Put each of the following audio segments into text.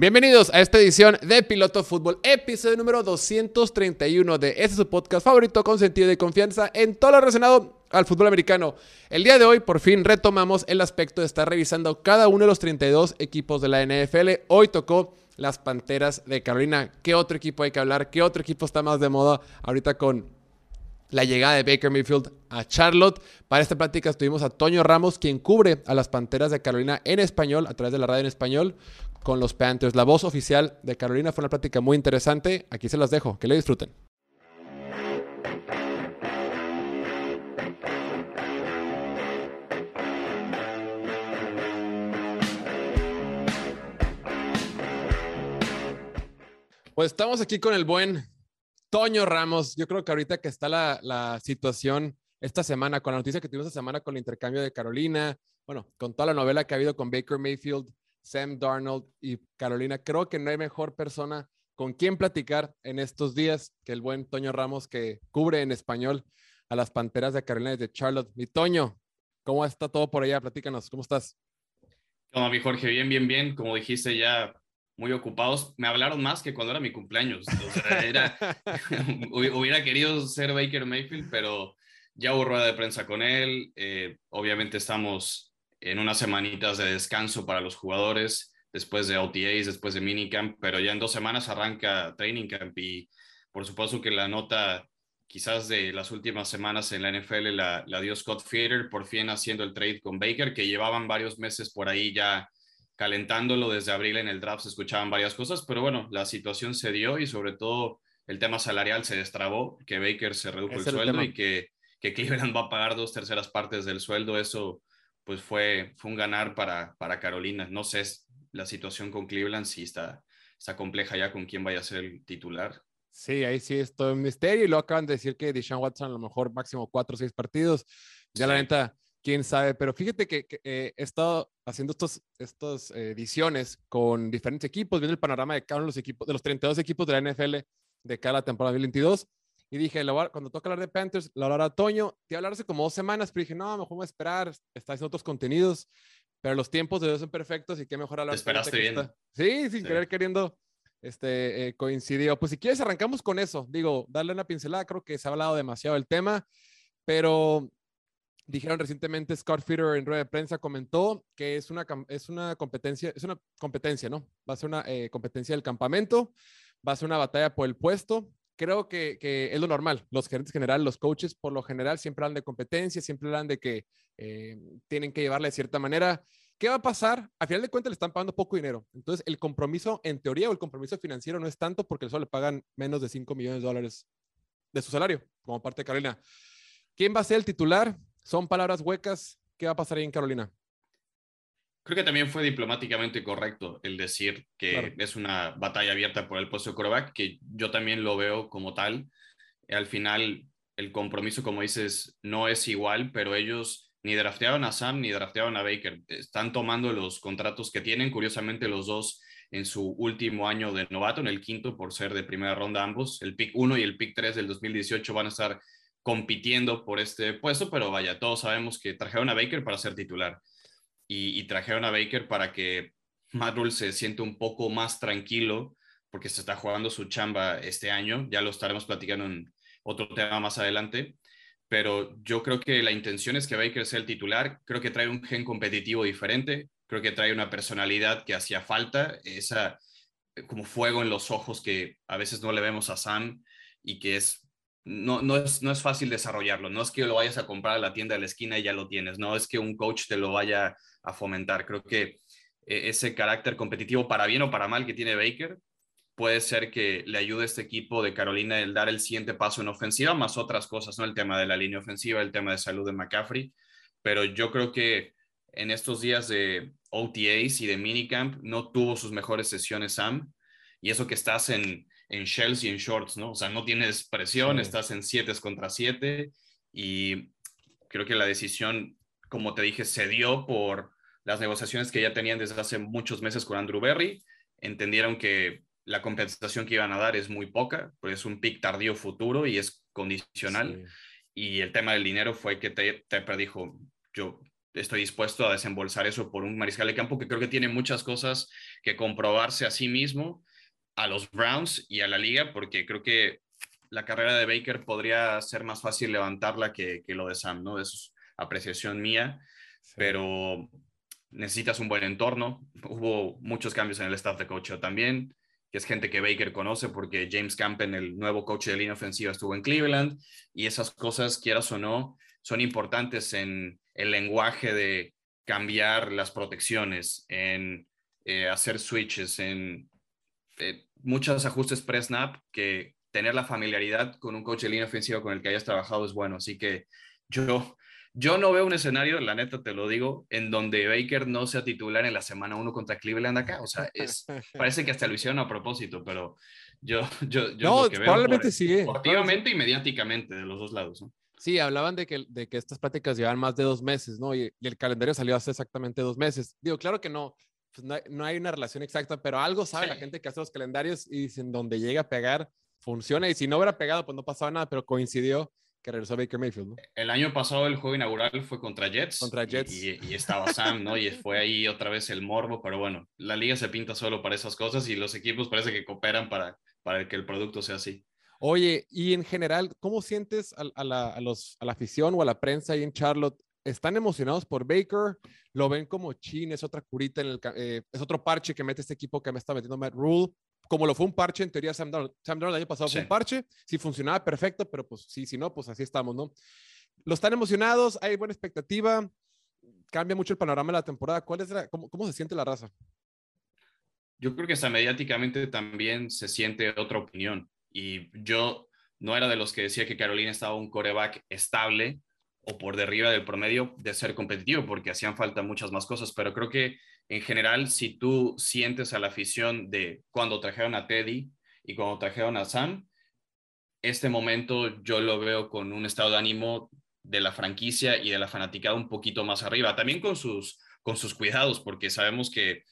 Bienvenidos a esta edición de Piloto Fútbol, episodio número 231 de este su podcast favorito con sentido de confianza en todo lo relacionado al fútbol americano. El día de hoy por fin retomamos el aspecto de estar revisando cada uno de los 32 equipos de la NFL. Hoy tocó las Panteras de Carolina. ¿Qué otro equipo hay que hablar? ¿Qué otro equipo está más de moda ahorita con la llegada de Baker Mayfield a Charlotte. Para esta plática estuvimos a Toño Ramos, quien cubre a las Panteras de Carolina en español, a través de la radio en español, con los Panthers. La voz oficial de Carolina fue una plática muy interesante. Aquí se las dejo. Que le disfruten. Pues estamos aquí con el buen Toño Ramos. Yo creo que ahorita que está la, la, situación esta semana, con la noticia que tuvimos esta semana con el intercambio de Carolina, bueno, con toda la novela que ha habido con Baker Mayfield, Sam Darnold y Carolina. Creo que no hay mejor persona con quien platicar en estos días que el buen Toño Ramos que cubre en español a las Panteras de Carolina desde Charlotte. Mi Toño, ¿cómo está todo por allá? Platícanos, ¿cómo estás? ¿Cómo mi Jorge? Bien, bien, bien. Como dijiste, ya muy ocupados. Me hablaron más que cuando era mi cumpleaños. hubiera querido ser Baker Mayfield, pero ya hubo rueda de prensa con él. Eh, obviamente estamos en unas semanitas de descanso para los jugadores, después de OTAs, después de minicamp, pero ya en dos semanas arranca training camp y por supuesto que la nota quizás de las últimas semanas en la NFL la, la dio Scott Feeder por fin haciendo el trade con Baker, que llevaban varios meses por ahí ya calentándolo desde abril en el draft, se escuchaban varias cosas, pero bueno, la situación se dio y sobre todo el tema salarial se destrabó, que Baker se redujo el sueldo y que, que Cleveland va a pagar dos terceras partes del sueldo, eso pues fue, fue un ganar para, para Carolina. No sé la situación con Cleveland, si está, está compleja ya con quién vaya a ser el titular. Sí, ahí sí es todo un misterio y lo acaban de decir que Deshaun Watson a lo mejor máximo cuatro o seis partidos. Ya la neta, quién sabe, pero fíjate que, eh, he estado haciendo estos, estas eh, ediciones con diferentes equipos, viendo el panorama de cada uno de los equipos, de los 32 equipos de la NFL de cada temporada 2022 y dije, cuando toca hablar de Panthers, la hablar a Toño, te hablar hace como dos semanas, pero dije, no, mejor voy a esperar, está haciendo otros contenidos, pero los tiempos de Dios son perfectos y qué mejor hablar. Te esperaste bien. Sí, sin querer queriendo, este, eh, coincidió. Pues si quieres, arrancamos con eso. Digo, darle una pincelada, creo que se ha hablado demasiado del tema, pero dijeron recientemente Scott Feeder en rueda de prensa comentó que es una, es una competencia, es una competencia, ¿no? Va a ser una eh, competencia del campamento, va a ser una batalla por el puesto creo que, es lo normal. Los gerentes generales, los coaches, por lo general, siempre hablan de competencia, siempre hablan de que eh, tienen que llevarle de cierta manera. ¿Qué va a pasar? A final de cuentas le están pagando poco dinero. Entonces, el compromiso, en teoría, o el compromiso financiero no es tanto porque solo le pagan menos de 5 millones de dólares de su salario, como parte de Carolina. ¿Quién va a ser el titular? Son palabras huecas. ¿Qué va a pasar ahí en Carolina? Creo que también fue diplomáticamente correcto el decir que es una batalla abierta por el puesto de coreback, que yo también lo veo como tal. Al final, el compromiso, como dices, no es igual, pero ellos ni drafteaban a Sam ni drafteaban a Baker. Están tomando los contratos que tienen, curiosamente los dos en su último año de novato, en el quinto por ser de primera ronda ambos. El pick 1 y el pick 3 del 2018 van a estar compitiendo por este puesto, pero vaya, todos sabemos que trajeron a Baker para ser titular y, trajeron a Baker para que Matt Rule se siente un poco más tranquilo porque se está jugando su chamba este año. Ya lo estaremos platicando en otro tema más adelante. Pero yo creo que la intención es que Baker sea el titular. Creo que trae un gen competitivo diferente. Creo que trae una personalidad que hacía falta. Esa como fuego en los ojos que a veces no le vemos a Sam y que es no, no, es, no es fácil desarrollarlo. No es que lo vayas a comprar a la tienda de la esquina y ya lo tienes. No es que un coach te lo vaya a fomentar. Creo que eh, ese carácter competitivo, para bien o para mal, que tiene Baker, puede ser que le ayude a este equipo de Carolina el dar el siguiente paso en ofensiva, más otras cosas, ¿no? El tema de la línea ofensiva, el tema de salud de McCaffrey. Pero yo creo que en estos días de OTAs y de minicamp no tuvo sus mejores sesiones Sam. Y eso que estás en, en shells y en shorts, ¿no? O sea, no tienes presión, estás en 7 contra 7 y creo que la decisión como te dije, se dio por las negociaciones que ya tenían desde hace muchos meses con Andrew Berry. Entendieron que la compensación que iban a dar es muy poca, pues es un pick tardío futuro y es condicional. Y el tema del dinero fue que Tepper dijo, yo estoy dispuesto a desembolsar eso por un mariscal de campo que creo que tiene muchas cosas que comprobarse a sí mismo, a los Browns y a la liga, porque creo que la carrera de Baker podría ser más fácil levantarla que, lo de Sam, ¿no? Eso es apreciación mía, pero necesitas un buen entorno. Hubo muchos cambios en el staff de coach también, que es gente que Baker conoce porque James Campen, el nuevo coach de línea ofensiva, estuvo en Cleveland y esas cosas, quieras o no, son importantes en el lenguaje de cambiar las protecciones, en eh, hacer switches, en eh, muchos ajustes pre-snap que tener la familiaridad con un coach de línea ofensiva con el que hayas trabajado es bueno. Así que yo, yo no veo un escenario, la neta te lo digo, en donde Baker no sea titular en la semana uno contra Cleveland acá. O sea, es, parece que hasta lo hicieron a propósito, pero yo, yo, yo no, probablemente sí. Deportivamente y mediáticamente de los dos lados. ¿no? Sí, hablaban de que, de que estas prácticas llevan más de dos meses, ¿no? Y, el calendario salió hace exactamente dos meses. Digo, claro que no, pues no, hay, no, hay, una relación exacta, pero algo sabe la gente que hace los calendarios y dicen donde llega a pegar, funciona. Y si no hubiera pegado, pues no pasaba nada, pero coincidió que regresó Baker Mayfield, ¿no? El año pasado el juego inaugural fue contra Jets. Contra Jets. Y, y, estaba Sam, ¿no? Y fue ahí otra vez el morbo, pero bueno, la liga se pinta solo para esas cosas y los equipos parece que cooperan para, para que el producto sea así. Oye, y en general, ¿cómo sientes a, la, afición o a la prensa ahí en Charlotte? ¿Están emocionados por Baker? ¿Lo ven como chin? ¿Es otra curita? En el, eh, ¿Es otro parche que mete este equipo que me está metiendo Matt Rule? Como lo fue un parche en teoría Sam Darnold. Sam Darnold el año pasado fue un parche. Si funcionaba, perfecto, pero pues sí, si no, pues así estamos, ¿no? ¿Lo están emocionados? ¿Hay buena expectativa? ¿Cambia mucho el panorama de la temporada? ¿Cuál es cómo, cómo se siente la raza? Yo creo que hasta mediáticamente también se siente otra opinión. Y yo no era de los que decía que Carolina estaba un coreback estable o por derriba del promedio de ser competitivo, porque hacían falta muchas más cosas, pero creo que en general, si tú sientes a la afición de cuando trajeron a Teddy y cuando trajeron a Sam, este momento yo lo veo con un estado de ánimo de la franquicia y de la fanaticada un poquito más arriba, también con sus, con sus cuidados, porque sabemos que,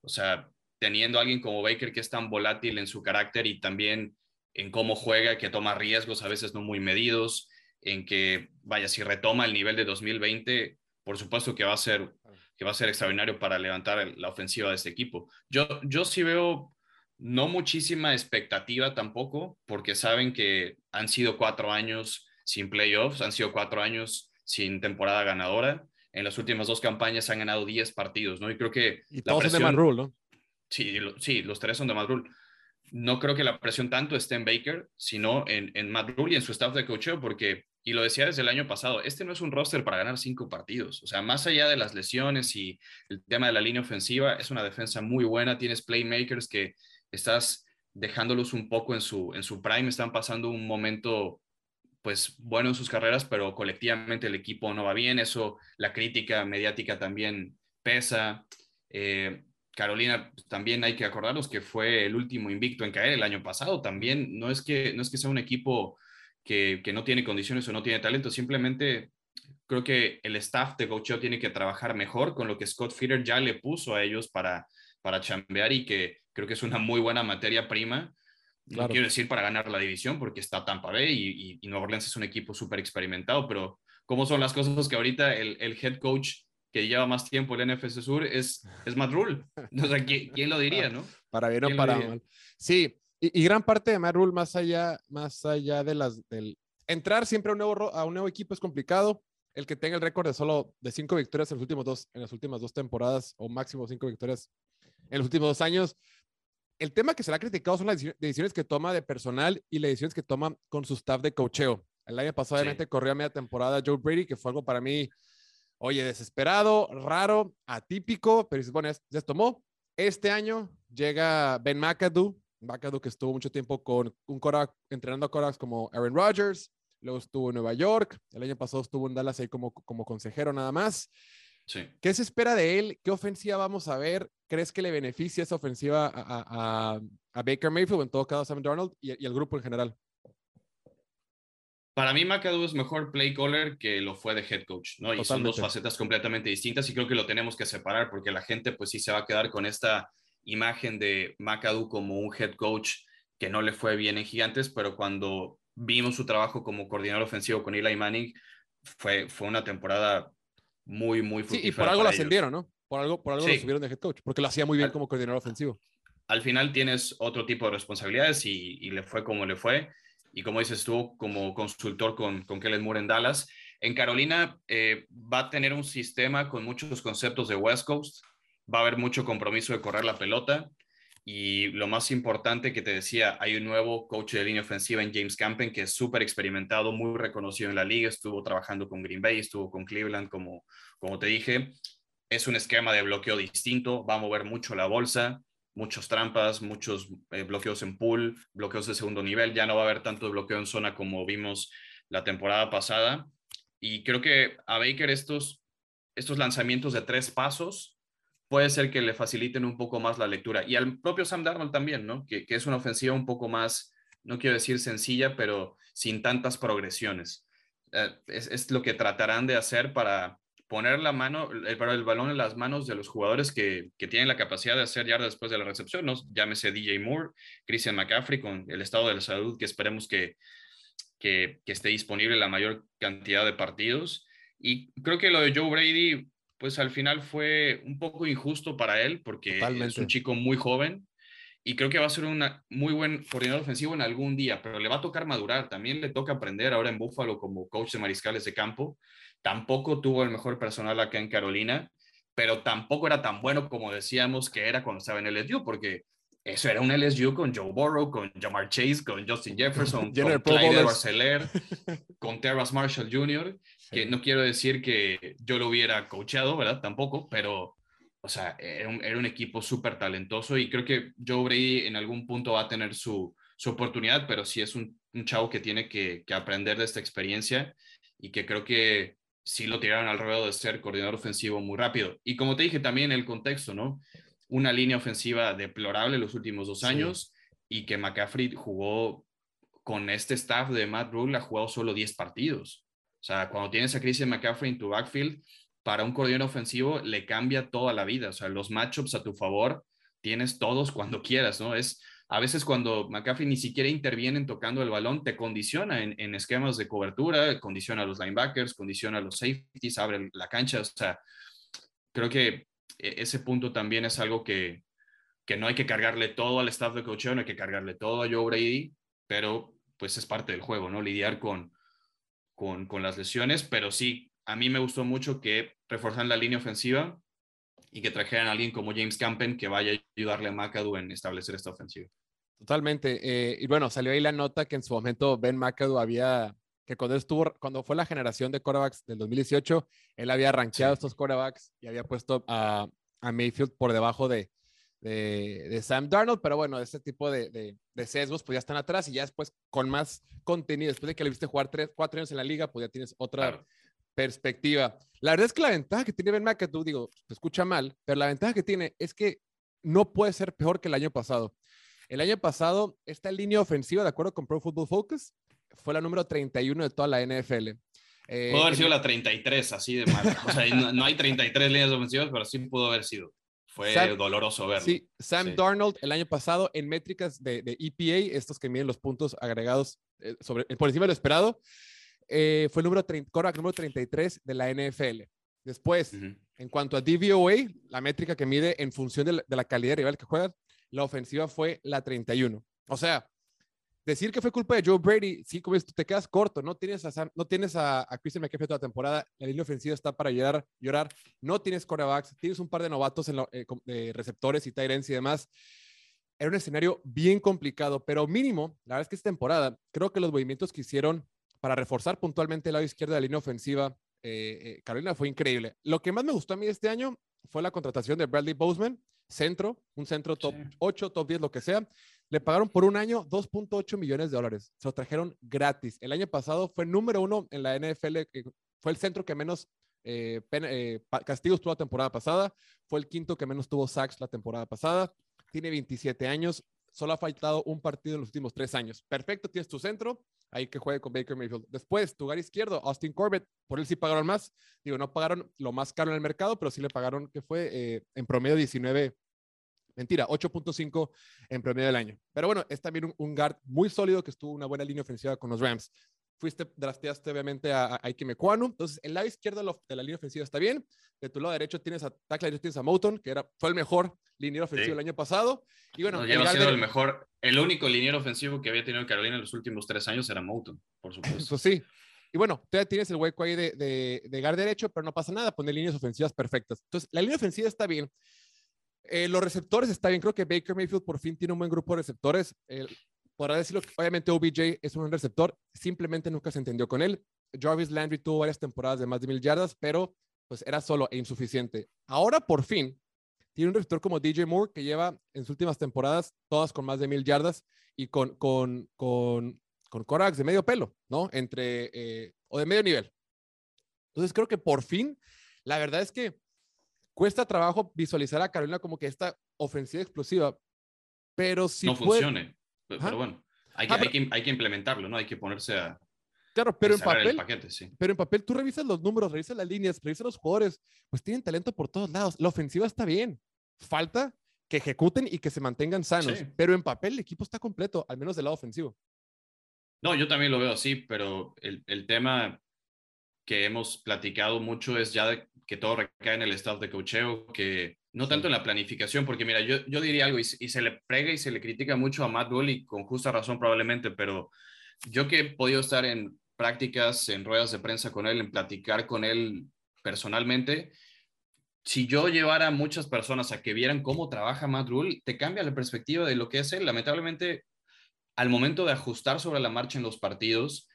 o sea, teniendo a alguien como Baker que es tan volátil en su carácter y también en cómo juega, que toma riesgos a veces no muy medidos, en que, vaya, si retoma el nivel de 2020, por supuesto que va a ser, que va a ser extraordinario para levantar la ofensiva de este equipo. Yo, yo sí veo no muchísima expectativa tampoco, porque saben que han sido cuatro años sin playoffs, han sido cuatro años sin temporada ganadora. En las últimas dos campañas han ganado 10 partidos, ¿no? Y creo que... Y todos son de Manrule, ¿no? Sí, sí, los tres son de Manrule no creo que la presión tanto esté en Baker, sino en, en Matt Rule en su staff de coaching, porque, y lo decía desde el año pasado, este no es un roster para ganar cinco partidos. O sea, más allá de las lesiones y el tema de la línea ofensiva, es una defensa muy buena. Tienes playmakers que estás dejándolos un poco en su, en su prime, están pasando un momento pues bueno en sus carreras, pero colectivamente el equipo no va bien, eso, la crítica mediática también pesa. Eh, Carolina pues, también hay que acordarnos que fue el último invicto en caer el año pasado. También no es que, no es que sea un equipo que, no tiene condiciones o no tiene talento, simplemente creo que el staff de coacheo tiene que trabajar mejor con lo que Scott Feeder ya le puso a ellos para, para chambear y que creo que es una muy buena materia prima. No quiero decir para ganar la división porque está Tampa Bay y, y, y Nueva Orleans es un equipo súper experimentado, pero cómo son las cosas que ahorita el, el head coach que lleva más tiempo el NFC Sur es, es Matt Rule. O sea, ¿quién, lo diría, no? Para bien o para mal. Sí, y, gran parte de Matt Rule, más allá, más allá de las, del entrar siempre a un, nuevo, a un nuevo equipo es complicado. El que tenga el récord de solo de cinco victorias en, los últimos dos, en las últimas dos temporadas o máximo cinco victorias en los últimos dos años. El tema que se le ha criticado son las decisiones que toma de personal y las decisiones que toma con su staff de cocheo. El año pasado, obviamente, corrió a media temporada Joe Brady, que fue algo para mí Oye, desesperado, raro, atípico, pero bueno, ya se tomó. Este año llega Ben McAdoo, McAdoo que estuvo mucho tiempo con un Korak, entrenando a Koraks como Aaron Rodgers, luego estuvo en Nueva York, el año pasado estuvo en Dallas ahí como, como consejero nada más. Sí. ¿Qué se espera de él? ¿Qué ofensiva vamos a ver? ¿Crees que le beneficia esa ofensiva a, a, Baker Mayfield, en todo caso a Sam Darnold y, y al grupo en general? Para mí, McAdoo es mejor play caller que lo fue de head coach, ¿no? Y son dos facetas completamente distintas y creo que lo tenemos que separar porque la gente, pues sí se va a quedar con esta imagen de McAdoo como un head coach que no le fue bien en Gigantes, pero cuando vimos su trabajo como coordinador ofensivo con Eli Manning, fue, fue una temporada muy, muy Sí, y por algo lo ascendieron, ¿no? Por algo, por algo lo subieron de head coach, porque lo hacía muy bien como coordinador ofensivo. Al final tienes otro tipo de responsabilidades y, y le fue como le fue. Y como dices tú, como consultor con, con Kellen Moore en Dallas. En Carolina eh, va a tener un sistema con muchos conceptos de West Coast, va a haber mucho compromiso de correr la pelota y lo más importante que te decía, hay un nuevo coach de línea ofensiva en James Campen que es súper experimentado, muy reconocido en la liga, estuvo trabajando con Green Bay, estuvo con Cleveland, como, como te dije. Es un esquema de bloqueo distinto, va a mover mucho la bolsa, muchas trampas, muchos eh, bloqueos en pool, bloqueos de segundo nivel, ya no va a haber tanto bloqueo en zona como vimos la temporada pasada. Y creo que a Baker estos, estos lanzamientos de tres pasos puede ser que le faciliten un poco más la lectura. Y al propio Sam Darnold también, ¿no? Que, es una ofensiva un poco más, no quiero decir sencilla, pero sin tantas progresiones. Eh, es, lo que tratarán de hacer para poner la mano, el, el balón en las manos de los jugadores que, tienen la capacidad de hacer ya después de la recepción, ¿no? Llámese DJ Moore, Christian McCaffrey, con el estado de la salud que esperemos que, que, que esté disponible la mayor cantidad de partidos. Y creo que lo de Joe Brady pues al final fue un poco injusto para él porque es un chico muy joven y creo que va a ser un muy buen coordinador ofensivo en algún día, pero le va a tocar madurar, también le toca aprender ahora en Buffalo como coach de mariscales de campo. Tampoco tuvo el mejor personal acá en Carolina, pero tampoco era tan bueno como decíamos que era cuando estaba en LSU, porque eso era un LSU con Joe Burrow, con Jamar Chase, con Justin Jefferson, con Clyde Barceler, con Terrace Marshall Jr que no quiero decir que yo lo hubiera coachado, ¿verdad? Tampoco, pero, o sea, era un, equipo súper talentoso y creo que Joe Brady en algún punto va a tener su, oportunidad, pero sí es un, chavo que tiene que, aprender de esta experiencia y que creo que sí lo tiraron al ruedo de ser coordinador ofensivo muy rápido. Y como te dije también el contexto, ¿no? Una línea ofensiva deplorable los últimos dos años y que McCaffrey jugó con este staff de Matt Rule, ha jugado solo 10 partidos. O sea, cuando tienes a Christian McCaffrey en tu backfield, para un coordinador ofensivo le cambia toda la vida. O sea, los matchups a tu favor tienes todos cuando quieras, ¿no? Es a veces cuando McCaffrey ni siquiera interviene tocando el balón, te condiciona en, esquemas de cobertura, condiciona a los linebackers, condiciona a los safeties, abre la cancha. O sea, creo que e, ese punto también es algo que, que no hay que cargarle todo al staff de coaching, no hay que cargarle todo a Joe Brady, pero pues es parte del juego, ¿no? Lidiar con, con, con las lesiones, pero sí, a mí me gustó mucho que reforzaran la línea ofensiva y que trajeran a alguien como James Campen que vaya a ayudarle a McAdoo en establecer esta ofensiva. Totalmente. Eh, y bueno, salió ahí la nota que en su momento Ben McAdoo había, que cuando estuvo, cuando fue la generación de quarterbacks del 2018, él había rankeado estos quarterbacks y había puesto a, a Mayfield por debajo de, de, Sam Darnold, pero bueno, ese tipo de, sesgos pues ya están atrás y ya después con más contenido, después de que le viste jugar tres, cuatro años en la liga, pues ya tienes otra perspectiva. La verdad es que la ventaja que tiene Ben McAdoo, digo, te escucha mal, pero la ventaja que tiene es que no puede ser peor que el año pasado. El año pasado, esta línea ofensiva, de acuerdo con Pro Football Focus, fue la número 31 de toda la NFL. Eh, pudo haber sido la 33, así de mal. O sea, no, no, hay 33 líneas ofensivas, pero sí pudo haber sido. Fue doloroso verlo. Sí, Sam Darnold el año pasado en métricas de, EPA, estos que miden los puntos agregados eh, sobre, por encima de lo esperado, eh, fue el número, número 33 de la NFL. Después, en cuanto a DVOA, la métrica que mide en función de la, calidad de rival que juegan, la ofensiva fue la 31. O sea, decir que fue culpa de Joe Brady, sí, como tú te quedas corto, no tienes a, no tienes a, a Christian McCaffrey toda la temporada, la línea ofensiva está para llorar, llorar, no tienes corebacks, tienes un par de novatos en eh, receptores y tight y demás. Era un escenario bien complicado, pero mínimo, la verdad es que esta temporada, creo que los movimientos que hicieron para reforzar puntualmente el lado izquierdo de la línea ofensiva, eh, eh, Carolina fue increíble. Lo que más me gustó a mí este año fue la contratación de Bradley Boseman, centro, un centro top 8, top 10, lo que sea. Le pagaron por un año 2.8 millones de dólares. Se lo trajeron gratis. El año pasado fue número uno en la NFL, fue el centro que menos eh, eh, castigos tuvo la temporada pasada. Fue el quinto que menos tuvo sacks la temporada pasada. Tiene 27 años. Solo ha faltado un partido en los últimos tres años. Perfecto, tienes tu centro. Ahí que juegue con Baker Mayfield. Después, tu lugar izquierdo, Austin Corbett. Por él sí pagaron más. Digo, no pagaron lo más caro en el mercado, pero sí le pagaron, que fue eh, en promedio 19 Mentira, 8.5 en promedio del año. Pero bueno, es también un, guard muy sólido que estuvo una buena línea ofensiva con los Rams. Fuiste, drafteaste obviamente a, a Ike Mekwanu. Entonces, el lado izquierdo de la, línea ofensiva está bien. De tu lado derecho tienes a tackle tienes a Moton, que era, fue el mejor liniero ofensivo el año pasado. Y bueno, no, lleva siendo el mejor, el único liniero ofensivo que había tenido Carolina en los últimos tres años era Moton, por supuesto. pues sí. Y bueno, todavía tienes el hueco ahí de, de, de guard derecho, pero no pasa nada, pone líneas ofensivas perfectas. Entonces, la línea ofensiva está bien. Eh, los receptores está bien. Creo que Baker Mayfield por fin tiene un buen grupo de receptores. Eh, podrá decirlo obviamente OBJ es un receptor, simplemente nunca se entendió con él. Jarvis Landry tuvo varias temporadas de más de mil yardas, pero pues era solo e insuficiente. Ahora por fin tiene un receptor como DJ Moore que lleva en sus últimas temporadas todas con más de mil yardas y con, con, con, con Corax de medio pelo, ¿no? Entre, eh, o de medio nivel. Entonces creo que por fin, la verdad es que cuesta trabajo visualizar a Carolina como que esta ofensiva explosiva, pero si no funcione. Pero, bueno, hay que, hay, que, hay que, implementarlo, ¿no? Hay que ponerse a. Claro, pero en papel. Pero en papel tú revisas los números, revisas las líneas, revisas los jugadores, pues tienen talento por todos lados. La ofensiva está bien. Falta que ejecuten y que se mantengan sanos. Pero en papel el equipo está completo, al menos del lado ofensivo. No, yo también lo veo así, pero el, el tema que hemos platicado mucho es ya que todo recae en el staff de cocheo, que no tanto en la planificación, porque mira, yo, yo diría algo y, se le prega y se le critica mucho a Matt Rule con justa razón probablemente, pero yo que he podido estar en prácticas, en ruedas de prensa con él, en platicar con él personalmente, si yo llevara a muchas personas a que vieran cómo trabaja Matt Rule, te cambia la perspectiva de lo que es él. Lamentablemente, al momento de ajustar sobre la marcha en los partidos,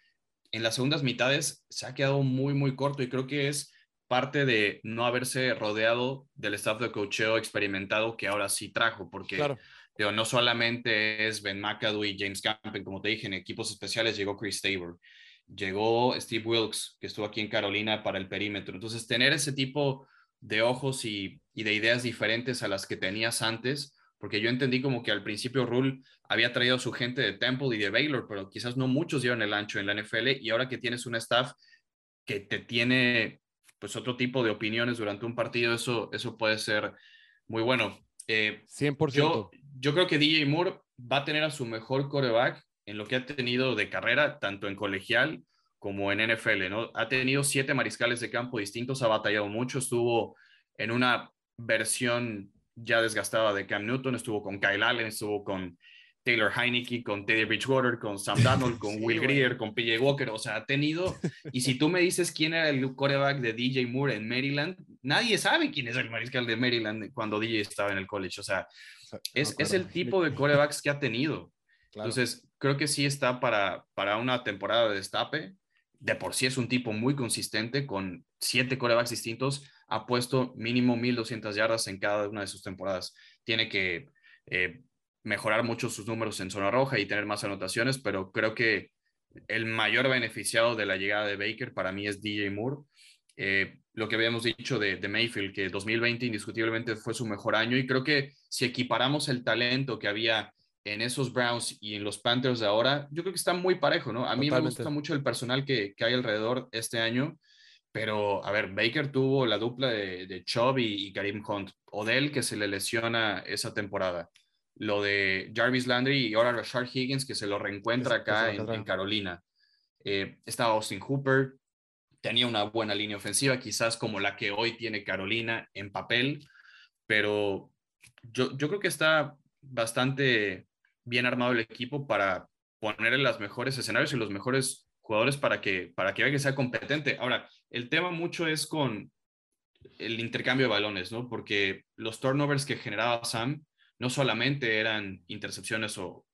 en las segundas mitades se ha quedado muy, muy corto y creo que es parte de no haberse rodeado del staff de cocheo experimentado que ahora sí trajo, porque no solamente es Ben McAdoo y James Campen, como te dije, en equipos especiales llegó Chris Tabor, llegó Steve Wilkes, que estuvo aquí en Carolina para el perímetro. Entonces, tener ese tipo de ojos y, y de ideas diferentes a las que tenías antes, porque yo entendí como que al principio Rule había traído a su gente de Temple y de Baylor, pero quizás no muchos llevan el ancho en la NFL y ahora que tienes un staff que te tiene pues otro tipo de opiniones durante un partido, eso, eso puede ser muy bueno. Eh, 100%. Yo, yo creo que DJ Moore va a tener a su mejor coreback en lo que ha tenido de carrera, tanto en colegial como en NFL, ¿no? Ha tenido siete mariscales de campo distintos, ha batallado mucho, estuvo en una versión ya desgastada de Cam Newton, estuvo con Kyle Allen, estuvo con Taylor Heineke, con Teddy Bridgewater, con Sam Darnold, con Will Greer, con PJ Walker. O sea, ha tenido. Y si tú me dices quién era el quarterback de DJ Moore en Maryland, nadie sabe quién es el mariscal de Maryland cuando DJ estaba en el college. O sea, es, es el tipo de quarterbacks que ha tenido. Entonces, creo que sí está para, para una temporada de destape. De por sí es un tipo muy consistente con siete quarterbacks distintos. Ha puesto mínimo 1200 yardas en cada una de sus temporadas. Tiene que eh, mejorar mucho sus números en zona roja y tener más anotaciones, pero creo que el mayor beneficiado de la llegada de Baker para mí es DJ Moore. Eh, lo que habíamos dicho de, de, Mayfield, que 2020 indiscutiblemente fue su mejor año y creo que si equiparamos el talento que había en esos Browns y en los Panthers de ahora, yo creo que está muy parejo, ¿no? A mí me gusta mucho el personal que, que, hay alrededor este año, pero a ver, Baker tuvo la dupla de, de Chubb y, y Karim Hunt, Odell que se le lesiona esa temporada lo de Jarvis Landry y ahora Rashard Higgins, que se lo reencuentra acá en, Carolina. Eh, estaba Austin Hooper, tenía una buena línea ofensiva, quizás como la que hoy tiene Carolina en papel, pero yo, yo creo que está bastante bien armado el equipo para poner en los mejores escenarios y los mejores jugadores para que, para que vea que sea competente. Ahora, el tema mucho es con el intercambio de balones, ¿no? Porque los turnovers que generaba Sam no solamente eran intercepciones o,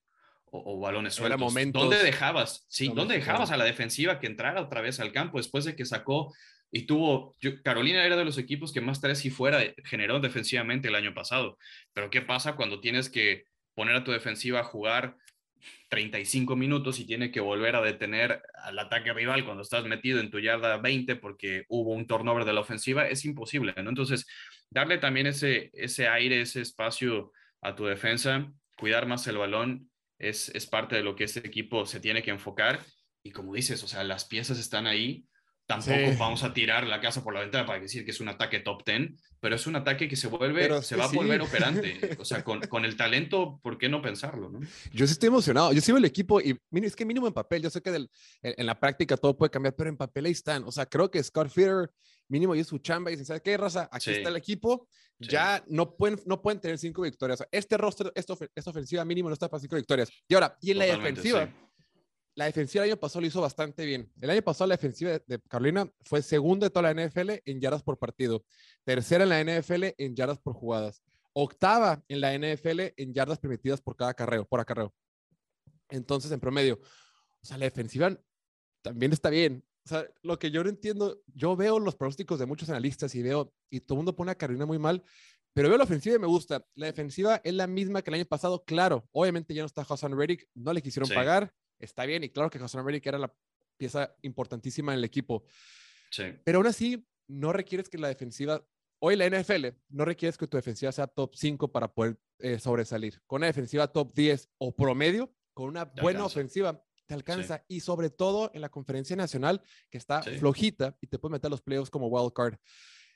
balones sueltos. ¿Dónde dejabas? Sí, ¿dónde dejabas a la defensiva que entrara otra vez al campo después de que sacó y tuvo, Carolina era de los equipos que más tres y fuera generó defensivamente el año pasado. Pero ¿qué pasa cuando tienes que poner a tu defensiva a jugar 35 minutos y tiene que volver a detener al ataque rival cuando estás metido en tu yarda 20 porque hubo un turnover de la ofensiva? Es imposible, ¿no? Entonces, darle también ese, ese aire, ese espacio a tu defensa, cuidar más el balón es, es parte de lo que este equipo se tiene que enfocar. Y como dices, o sea, las piezas están ahí tampoco vamos a tirar la casa por la ventana para decir que es un ataque top 10, pero es un ataque que se vuelve, se va a volver operante. O sea, con, con, el talento, ¿por qué no pensarlo? ¿no? Yo sí estoy emocionado. Yo sigo el equipo y es que mínimo en papel, yo sé que del, en la práctica todo puede cambiar, pero en papel ahí están. O sea, creo que Scott Feeder mínimo hizo su chamba y dice, ¿sabes qué, raza? Aquí está el equipo. Ya no pueden, no pueden tener cinco victorias. Este roster, esta, esta ofensiva mínimo no está para cinco victorias. Y ahora, y en la defensiva la defensiva el año pasado lo hizo bastante bien. El año pasado la defensiva de Carolina fue segunda de toda la NFL en yardas por partido, tercera en la NFL en yardas por jugadas, octava en la NFL en yardas permitidas por cada carreo, por acarreo. Entonces, en promedio, o sea, la defensiva también está bien. O sea, lo que yo no entiendo, yo veo los pronósticos de muchos analistas y veo, y todo el mundo pone a Carolina muy mal, pero veo la ofensiva y me gusta. La defensiva es la misma que el año pasado, claro. Obviamente ya no está Hassan Reddick, no le quisieron pagar está bien y claro que José América era la pieza importantísima en el equipo. Sí. Pero aún así, no requieres que la defensiva, hoy la NFL, no requieres que tu defensiva sea top 5 para poder eh, sobresalir. Con una defensiva top 10 o promedio, con una buena ofensiva, te alcanza. Y sobre todo en la conferencia nacional, que está flojita y te puede meter los playoffs como wild card.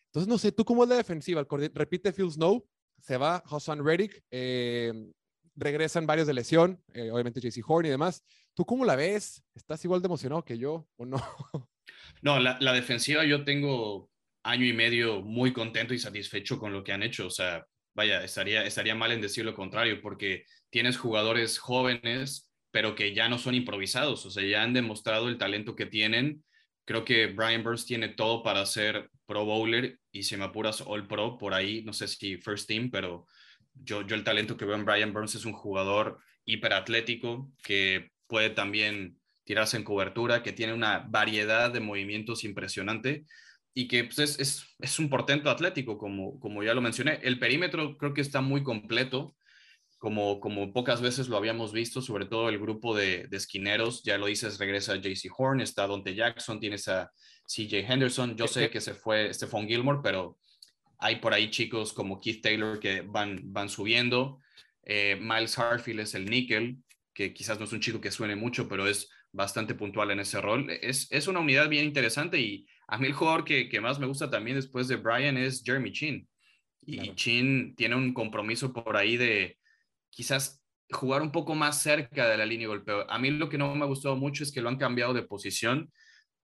Entonces, no sé, ¿tú cómo es la defensiva? Repite Phil Snow, se va Hassan Reddick, eh, regresan varios de lesión, eh, obviamente JC Horn y demás. ¿Tú cómo la ves? ¿Estás igual de emocionado que yo o no? No, la, defensiva yo tengo año y medio muy contento y satisfecho con lo que han hecho. O sea, vaya, estaría, estaría mal en decir lo contrario, porque tienes jugadores jóvenes, pero que ya no son improvisados, o sea, ya han demostrado el talento que tienen. Creo que Brian Burns tiene todo para ser Pro Bowler y si me apuras All Pro por ahí, no sé si First Team, pero yo, yo el talento que veo en Brian Burns es un jugador hiperatlético que puede también tirarse en cobertura, que tiene una variedad de movimientos impresionante y que pues, es, es, un portento atlético, como, como ya lo mencioné. El perímetro creo que está muy completo, como, como pocas veces lo habíamos visto, sobre todo el grupo de, de esquineros, ya lo dices, regresa JC Horn, está Dante Jackson, tienes a CJ Henderson, yo sé que se fue Stephon Gilmore, pero hay por ahí chicos como Keith Taylor que van, van subiendo, eh, Miles Harfield es el níquel, que quizás no es un chico que suene mucho, pero es bastante puntual en ese rol. Es, es una unidad bien interesante y a mí el jugador que, que, más me gusta también después de Brian es Jeremy Chin. Y Chin tiene un compromiso por ahí de quizás jugar un poco más cerca de la línea de golpeo. A mí lo que no me ha gustado mucho es que lo han cambiado de posición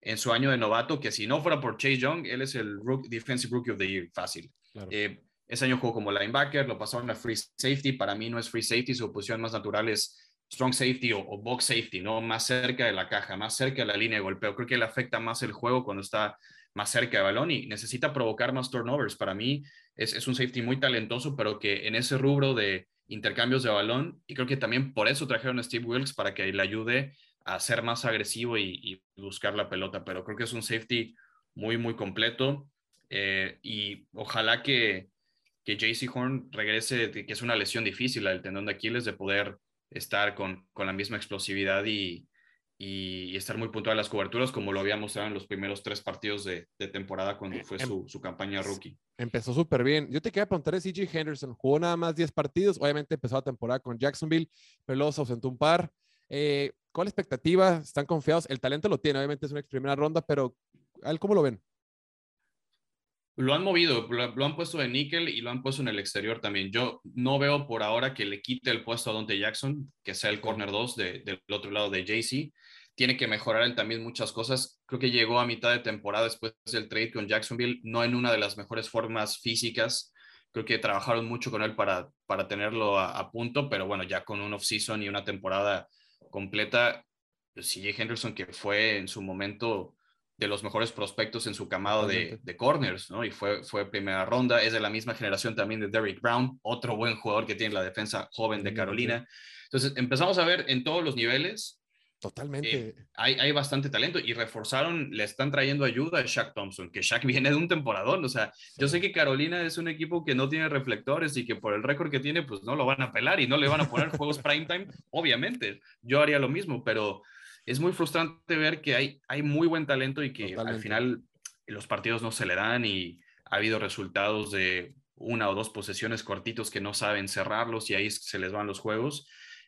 en su año de novato, que si no fuera por Chase Young, él es el Defensive Rookie of the Year, fácil. Eh, ese año jugó como linebacker, lo pasaron a free safety. Para mí no es free safety, su posición más natural es strong safety o, box safety, ¿no? Más cerca de la caja, más cerca de la línea de golpeo. Creo que le afecta más el juego cuando está más cerca del balón y necesita provocar más turnovers. Para mí es, es, un safety muy talentoso, pero que en ese rubro de intercambios de balón, y creo que también por eso trajeron a Steve Wilkes para que le ayude a ser más agresivo y, buscar la pelota, pero creo que es un safety muy, muy completo eh, y ojalá que, que JC Horn regrese, que es una lesión difícil, del tendón de Aquiles, de poder estar con, con la misma explosividad y, y, estar muy puntual en las coberturas, como lo había mostrado en los primeros tres partidos de, de temporada cuando fue em, su, su, campaña rookie. Empezó súper bien. Yo te quería preguntar de CJ Henderson, jugó nada más 10 partidos, obviamente empezó la temporada con Jacksonville, pero luego se ausentó un par. Eh, ¿Cuál expectativa? ¿Están confiados? El talento lo tiene, obviamente es una primera ronda, pero ¿cómo lo ven? Lo han movido, lo, han puesto en níquel y lo han puesto en el exterior también. Yo no veo por ahora que le quite el puesto a Dante Jackson, que sea el corner 2 del otro lado de JC. Tiene que mejorar él también muchas cosas. Creo que llegó a mitad de temporada después del trade con Jacksonville, no en una de las mejores formas físicas. Creo que trabajaron mucho con él para, para tenerlo a, punto, pero bueno, ya con un off-season y una temporada completa, CJ Henderson, que fue en su momento de los mejores prospectos en su camado de, de, corners, ¿no? Y fue, fue primera ronda, es de la misma generación también de Derrick Brown, otro buen jugador que tiene la defensa joven de Carolina. Entonces, empezamos a ver en todos los niveles. Totalmente. Eh, hay, hay, bastante talento y reforzaron, le están trayendo ayuda a Shaq Thompson, que Shaq viene de un temporadón. O sea, yo sé que Carolina es un equipo que no tiene reflectores y que por el récord que tiene, pues no lo van a pelar y no le van a poner juegos primetime. Obviamente, yo haría lo mismo, pero es muy frustrante ver que hay, hay muy buen talento y que al final los partidos no se le dan y ha habido resultados de una o dos posesiones cortitos que no saben cerrarlos y ahí se les van los juegos.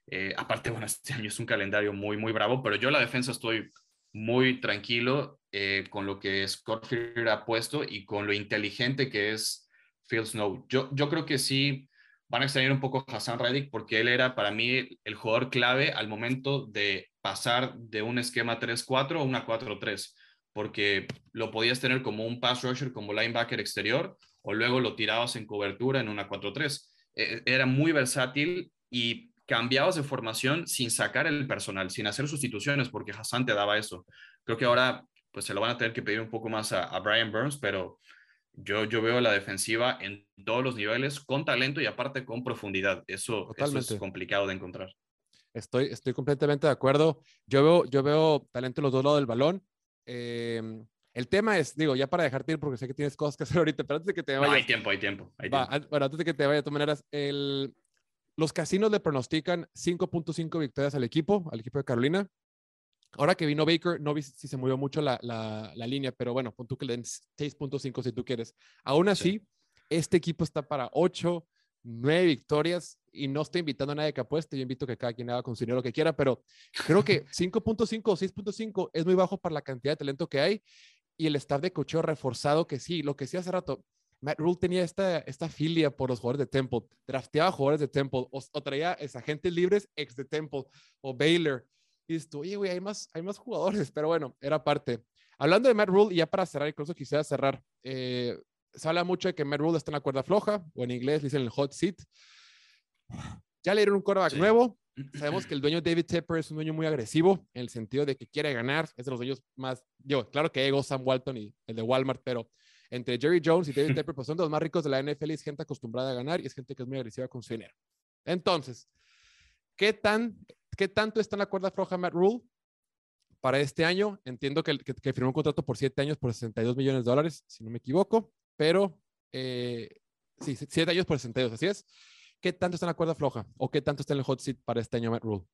Eh, aparte, bueno, este año es un calendario muy, muy bravo, pero yo la defensa estoy muy tranquilo eh, con lo que Scott ha puesto y con lo inteligente que es Phil Snow. Yo, yo creo que sí van a extrañar un poco a Hassan Reddick porque él era para mí el jugador clave al momento de pasar de un esquema 3-4 a una 4-3, porque lo podías tener como un pass rusher, como linebacker exterior, o luego lo tirabas en cobertura en una 4-3. E, era muy versátil y cambiabas de formación sin sacar el personal, sin hacer sustituciones, porque Hassan te daba eso. Creo que ahora pues se lo van a tener que pedir un poco más a, a Brian Burns, pero yo, yo veo la defensiva en todos los niveles con talento y aparte con profundidad. Eso, es complicado de encontrar. Estoy, estoy completamente de acuerdo. Yo veo, yo veo talento en los dos lados del balón. Em, el tema es, digo, ya para dejarte ir, porque sé que tienes cosas que hacer ahorita, pero antes de que te vayas. No, hay tiempo, hay tiempo. Hay tiempo. Bueno, antes de que te vaya, de todas maneras, el, los casinos le pronostican 5.5 victorias al equipo, al equipo de Carolina. Ahora que vino Baker, no vi si se movió mucho la, la, línea, pero bueno, pon tú que le den 6.5 si tú quieres. Aún así, este equipo está para 8, 9 victorias y no estoy invitando a nadie que apueste. Yo invito a que cada quien haga con su dinero lo que quiera, pero creo que 5.5 o 6.5 es muy bajo para la cantidad de talento que hay y el staff de cocheo reforzado que sí, lo que sí hace rato. Matt Rule tenía esta, esta filia por los jugadores de Temple, drafteaba jugadores de Temple o, o traía agentes libres ex de Temple o Baylor y dices oye, güey, hay más, hay más jugadores, pero bueno, era parte. Hablando de Matt Rule, y ya para cerrar, incluso quisiera cerrar, eh, se habla mucho de que Matt Rule está en la cuerda floja, o en inglés dicen el hot seat. Ya le dieron un quarterback nuevo. Sabemos que el dueño David Tepper es un dueño muy agresivo, en el sentido de que quiere ganar. Es de los dueños más, yo, claro que ego Sam Walton y el de Walmart, pero entre Jerry Jones y David Tepper, pues son los más ricos de la NFL y es gente acostumbrada a ganar y es gente que es muy agresiva con su dinero. Entonces, ¿qué tan ¿Qué tanto está en la cuerda floja Matt Rule para este año? Entiendo que, firmó un contrato por siete años por 62 millones de dólares, si no me equivoco, pero eh, sí, siete años por 62, así es. ¿Qué tanto está en la cuerda floja o qué tanto está en el hot seat para este año Matt Rule?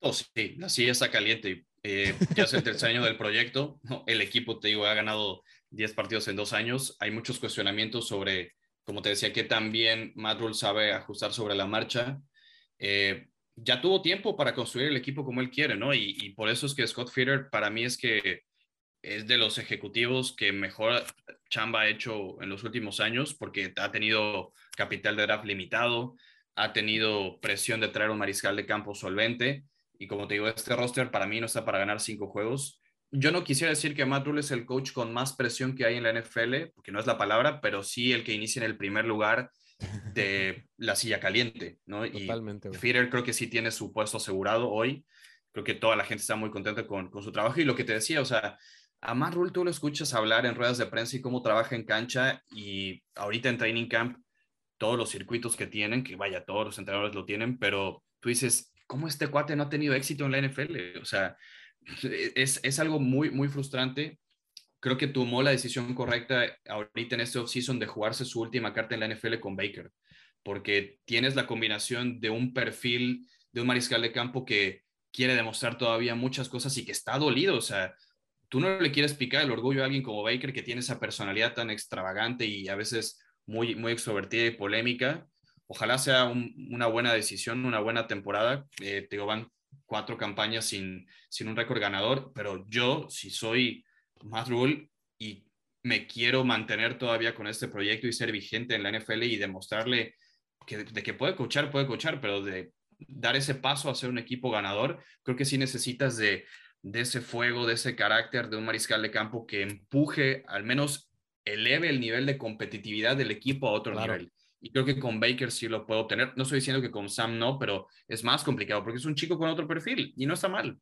Oh, sí, la silla está caliente. Eh, ya es el tercer año del proyecto. El equipo, te digo, ha ganado 10 partidos en dos años. Hay muchos cuestionamientos sobre, como te decía, que también Matt sabe ajustar sobre la marcha. Eh, ya tuvo tiempo para construir el equipo como él quiere, ¿no? Y, por eso es que Scott Feeder para mí es que es de los ejecutivos que mejor chamba ha hecho en los últimos años porque ha tenido capital de draft limitado, ha tenido presión de traer un mariscal de campo solvente y como te digo, este roster para mí no está para ganar cinco juegos. Yo no quisiera decir que Matt Rule es el coach con más presión que hay en la NFL, porque no es la palabra, pero sí el que inicia en el primer lugar de la silla caliente, ¿no? Totalmente. Y Feeder creo que sí tiene su puesto asegurado hoy. Creo que toda la gente está muy contenta con, con su trabajo. Y lo que te decía, o sea, a Matt Rule tú lo escuchas hablar en ruedas de prensa y cómo trabaja en cancha y ahorita en training camp, todos los circuitos que tienen, que vaya, todos los entrenadores lo tienen, pero tú dices, ¿cómo este cuate no ha tenido éxito en la NFL? O sea, es, es algo muy, muy frustrante creo que tomó la decisión correcta ahorita en este offseason de jugarse su última carta en la NFL con Baker, porque tienes la combinación de un perfil de un mariscal de campo que quiere demostrar todavía muchas cosas y que está dolido, o sea, tú no le quieres picar el orgullo a alguien como Baker que tiene esa personalidad tan extravagante y a veces muy, muy extrovertida y polémica. Ojalá sea una buena decisión, una buena temporada. Eh, te digo, van cuatro campañas sin, sin un récord ganador, pero yo, si soy Matt Rule y me quiero mantener todavía con este proyecto y ser vigente en la NFL y demostrarle que, de que puede coachar, puede coachar, pero de dar ese paso a ser un equipo ganador, creo que sí necesitas de, de ese fuego, de ese carácter de un mariscal de campo que empuje, al menos eleve el nivel de competitividad del equipo a otro nivel. Y creo que con Baker sí lo puedo obtener. No estoy diciendo que con Sam no, pero es más complicado porque es un chico con otro perfil y no está mal.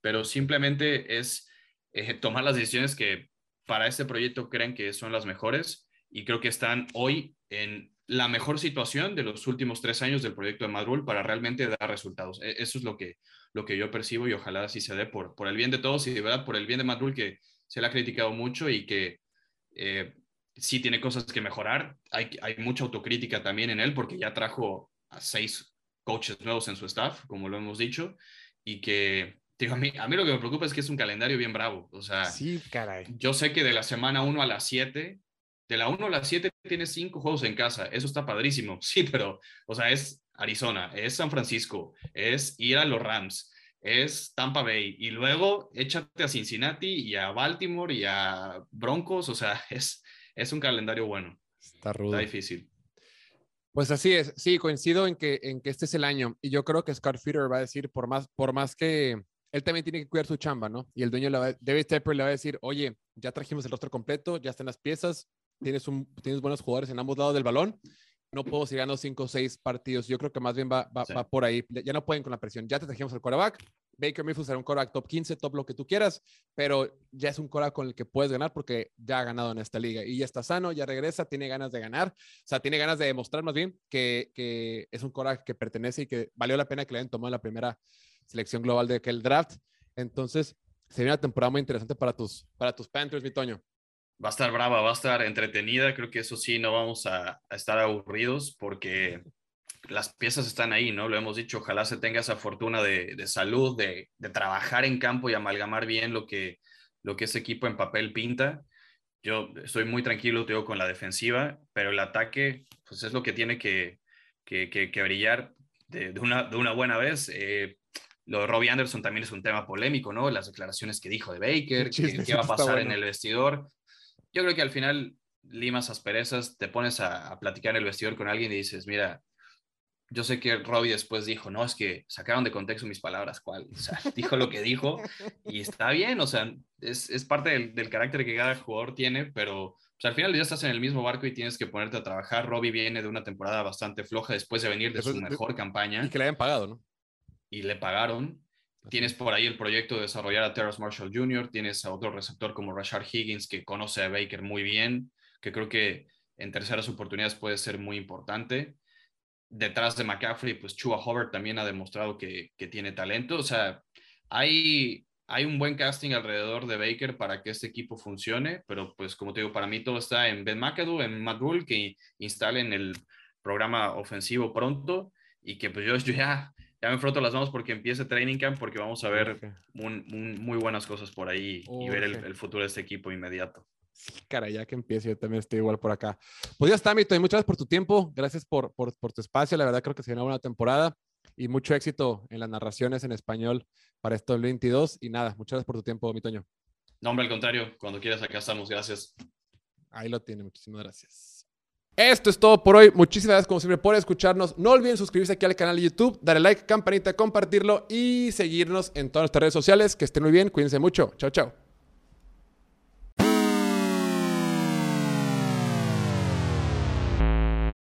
Pero simplemente es eh, tomar las decisiones que para este proyecto creen que son las mejores y creo que están hoy en la mejor situación de los últimos tres años del proyecto de Madrul para realmente dar resultados. E, eso es lo que, lo que yo percibo y ojalá así se dé por, por el bien de todos y de verdad por el bien de Madrul que se le ha criticado mucho y que eh, sí tiene cosas que mejorar. Hay, hay mucha autocrítica también en él porque ya trajo a seis coaches nuevos en su staff, como lo hemos dicho, y que a, mí, a mí lo que me preocupa es que es un calendario bien bravo. O sea, sí, caray. yo sé que de la semana 1 a la 7, de la 1 a la 7 tienes cinco juegos en casa. Eso está padrísimo. Sí, pero, o sea, es Arizona, es San Francisco, es ir a los Rams, es Tampa Bay. Y luego échate a Cincinnati y a Baltimore y a Broncos. O sea, es, es un calendario bueno. Está rudo. Está difícil. Pues así es, sí, coincido en que, en que este es el año. Y yo creo que Scott Feeder va a decir, por más, por más que él también tiene que cuidar su chamba, ¿no? Y el dueño, le va, David Tepper, le va a decir, oye, ya trajimos el rostro completo, ya están las piezas, tienes, un, tienes buenos jugadores en ambos lados del balón, no puedo seguir ganando cinco o seis partidos. Yo creo que más bien va, va, va, por ahí. Ya no pueden con la presión. Ya te trajimos el quarterback. Baker Mayfield será un quarterback top 15, top lo que tú quieras, pero ya es un quarterback con el que puedes ganar porque ya ha ganado en esta liga y ya está sano, ya regresa, tiene ganas de ganar. O sea, tiene ganas de demostrar más bien que, que es un quarterback que pertenece y que valió la pena que le hayan tomado la primera selección global de aquel draft. Entonces, sería una temporada muy interesante para tus, para tus Panthers, mi Toño. Va a estar brava, va a estar entretenida. Creo que eso sí, no vamos a, estar aburridos porque las piezas están ahí, ¿no? Lo hemos dicho, ojalá se tenga esa fortuna de, salud, de, trabajar en campo y amalgamar bien lo que, lo que ese equipo en papel pinta. Yo estoy muy tranquilo, tengo con la defensiva, pero el ataque, pues es lo que tiene que, que, brillar de, una, de una buena vez. Eh, lo de Robbie Anderson también es un tema polémico, ¿no? Las declaraciones que dijo de Baker, qué, va a pasar en el vestidor. Yo creo que al final limas asperezas, te pones a, platicar en el vestidor con alguien y dices, mira, yo sé que Robbie después dijo, no, es que sacaron de contexto mis palabras, ¿cuál? O sea, dijo lo que dijo y está bien, o sea, es, es parte del, del, carácter que cada jugador tiene, pero pues, al final ya estás en el mismo barco y tienes que ponerte a trabajar. Robbie viene de una temporada bastante floja después de venir de su mejor campaña. Y que le hayan pagado, ¿no? y le pagaron. Tienes por ahí el proyecto de desarrollar a Terrace Marshall Jr., tienes a otro receptor como Rashard Higgins que conoce a Baker muy bien, que creo que en terceras oportunidades puede ser muy importante. Detrás de McCaffrey, pues Chua Hubbard también ha demostrado que, tiene talento. O sea, hay, hay un buen casting alrededor de Baker para que este equipo funcione, pero pues como te digo, para mí todo está en Ben McAdoo, en Matt que instalen el programa ofensivo pronto y que pues yo, yo ya ya me froto las manos porque empiece Training Camp, porque vamos a ver muy buenas cosas por ahí y ver el, futuro de este equipo inmediato. Cara, ya que empiece, yo también estoy igual por acá. Pues ya está, Mito, y muchas gracias por tu tiempo, gracias por, por, por tu espacio, la verdad creo que se una buena temporada y mucho éxito en las narraciones en español para esto 2022 y nada, muchas gracias por tu tiempo, Mitoño. No, hombre, al contrario, cuando quieras acá estamos, gracias. Ahí lo tiene, muchísimas gracias. Esto es todo por hoy. Muchísimas gracias como siempre por escucharnos. No olviden suscribirse aquí al canal de YouTube, darle like, campanita, compartirlo y seguirnos en todas nuestras redes sociales. Que estén muy bien, cuídense mucho. Chao, chao.